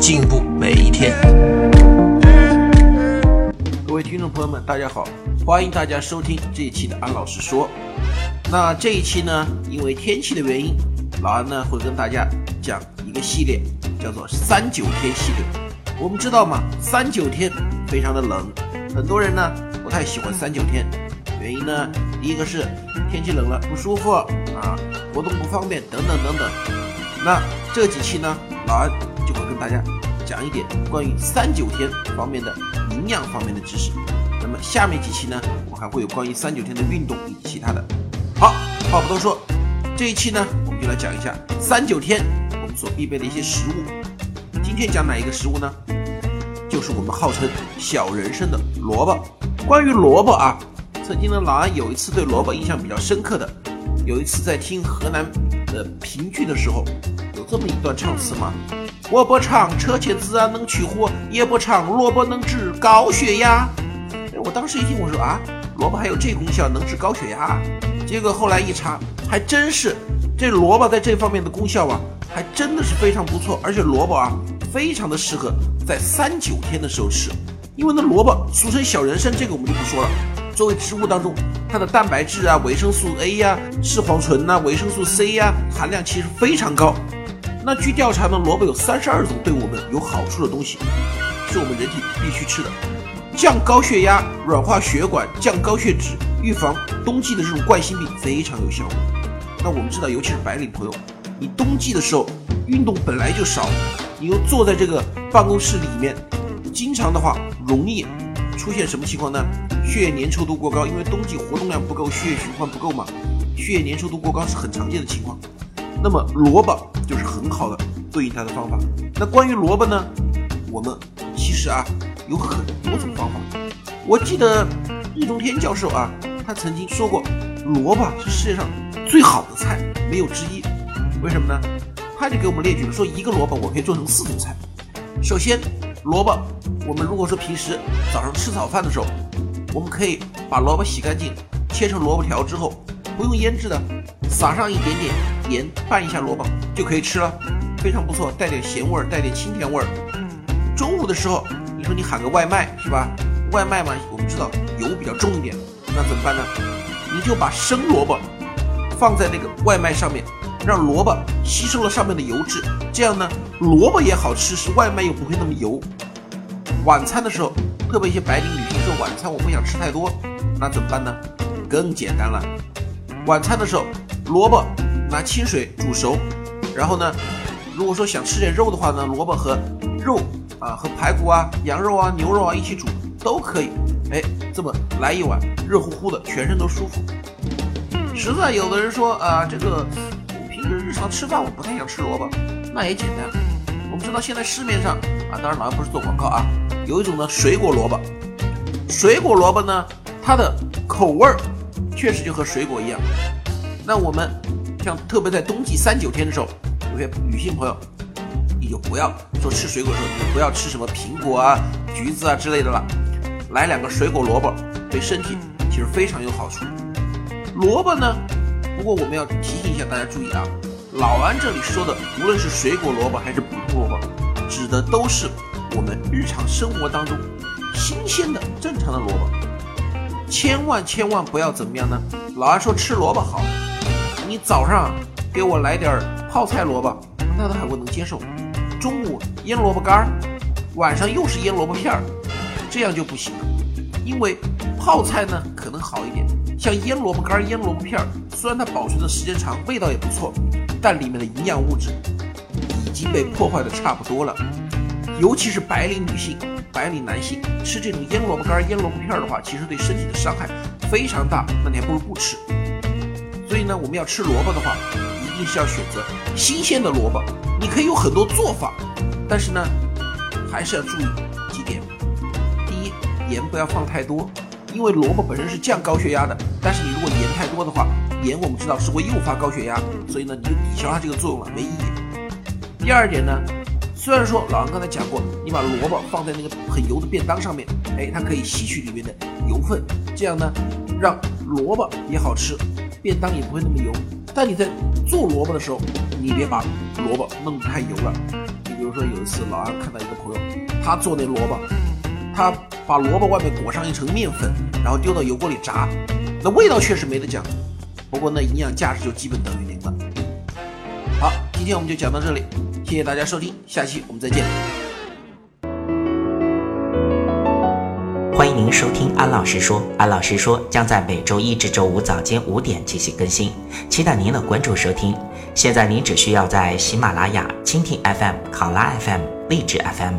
进步每一天。各位听众朋友们，大家好，欢迎大家收听这一期的安老师说。那这一期呢，因为天气的原因，老安呢会跟大家讲一个系列，叫做三九天系列。我们知道嘛，三九天非常的冷，很多人呢不太喜欢三九天，原因呢，第一个是天气冷了不舒服啊。活动不方便等等等等，那这几期呢，老安就会跟大家讲一点关于三九天方面的营养方面的知识。那么下面几期呢，我还会有关于三九天的运动以及其他的。好，话不多说，这一期呢，我们就来讲一下三九天我们所必备的一些食物。今天讲哪一个食物呢？就是我们号称小人参的萝卜。关于萝卜啊，曾经呢，老安有一次对萝卜印象比较深刻的。有一次在听河南的评剧的时候，有这么一段唱词嘛：我不唱车前子啊能去火，也不唱萝卜能治高血压。哎，我当时一听我说啊，萝卜还有这功效，能治高血压。结果后来一查，还真是，这萝卜在这方面的功效啊，还真的是非常不错。而且萝卜啊，非常的适合在三九天的时候吃，因为那萝卜俗称小人参，这个我们就不说了。作为植物当中，它的蛋白质啊、维生素 A 呀、视黄醇呐、维生素 C 呀含量其实非常高。那据调查呢，萝卜有三十二种对我们有好处的东西，是我们人体必须吃的，降高血压、软化血管、降高血脂、预防冬季的这种冠心病非常有效果。那我们知道，尤其是白领朋友，你冬季的时候运动本来就少，你又坐在这个办公室里面，经常的话容易出现什么情况呢？血液粘稠度过高，因为冬季活动量不够，血液循环不够嘛，血液粘稠度过高是很常见的情况。那么萝卜就是很好的对应它的方法。那关于萝卜呢，我们其实啊有很多种方法。我记得易中天教授啊，他曾经说过，萝卜是世界上最好的菜，没有之一。为什么呢？他就给我们列举了，说一个萝卜我可以做成四种菜。首先，萝卜我们如果说平时早上吃早饭的时候。我们可以把萝卜洗干净，切成萝卜条之后，不用腌制的，撒上一点点盐，拌一下萝卜就可以吃了，非常不错，带点咸味儿，带点清甜味儿。中午的时候，你说你喊个外卖是吧？外卖嘛，我们知道油比较重一点，那怎么办呢？你就把生萝卜放在那个外卖上面，让萝卜吸收了上面的油脂，这样呢，萝卜也好吃，是外卖又不会那么油。晚餐的时候。特别一些白领女性说晚餐我不想吃太多，那怎么办呢？更简单了，晚餐的时候萝卜拿清水煮熟，然后呢，如果说想吃点肉的话呢，萝卜和肉啊和排骨啊、羊肉啊、牛肉啊一起煮都可以。哎，这么来一碗热乎乎的，全身都舒服。实在有的人说啊，这个我平时日常吃饭我不太想吃萝卜，那也简单，我们知道现在市面上啊，当然老杨不是做广告啊。有一种呢，水果萝卜，水果萝卜呢，它的口味儿确实就和水果一样。那我们像特别在冬季三九天的时候，有些女性朋友，你就不要说吃水果的时候，你就不要吃什么苹果啊、橘子啊之类的了，来两个水果萝卜，对身体其实非常有好处。萝卜呢，不过我们要提醒一下大家注意啊，老安这里说的，无论是水果萝卜还是普通萝卜，指的都是。我们日常生活当中新鲜的正常的萝卜，千万千万不要怎么样呢？老安说吃萝卜好，你早上给我来点泡菜萝卜，那都还会能接受。中午腌萝卜干儿，晚上又是腌萝卜片儿，这样就不行了。因为泡菜呢可能好一点，像腌萝卜干儿、腌萝卜片儿，虽然它保存的时间长，味道也不错，但里面的营养物质已经被破坏的差不多了。尤其是白领女性、白领男性吃这种腌萝卜干、腌萝卜片的话，其实对身体的伤害非常大。那你还不如不吃。所以呢，我们要吃萝卜的话，一定是要选择新鲜的萝卜。你可以有很多做法，但是呢，还是要注意几点。第一，盐不要放太多，因为萝卜本身是降高血压的，但是你如果盐太多的话，盐我们知道是会诱发高血压，所以呢你就抵消它这个作用了，没意义。第二点呢，虽然说老安刚才讲过，你把萝卜放在那个很油的便当上面，哎，它可以吸取里面的油分，这样呢让萝卜也好吃，便当也不会那么油。但你在做萝卜的时候，你别把萝卜弄得太油了。你比如说有一次老安看到一个朋友，他做那萝卜，他把萝卜外面裹上一层面粉，然后丢到油锅里炸，那味道确实没得讲，不过那营养价值就基本等于零了。好，今天我们就讲到这里，谢谢大家收听，下期我们再见。欢迎您收听安老师说，安老师说将在每周一至周五早间五点进行更新，期待您的关注收听。现在您只需要在喜马拉雅、蜻蜓 FM、考拉 FM、荔枝 FM、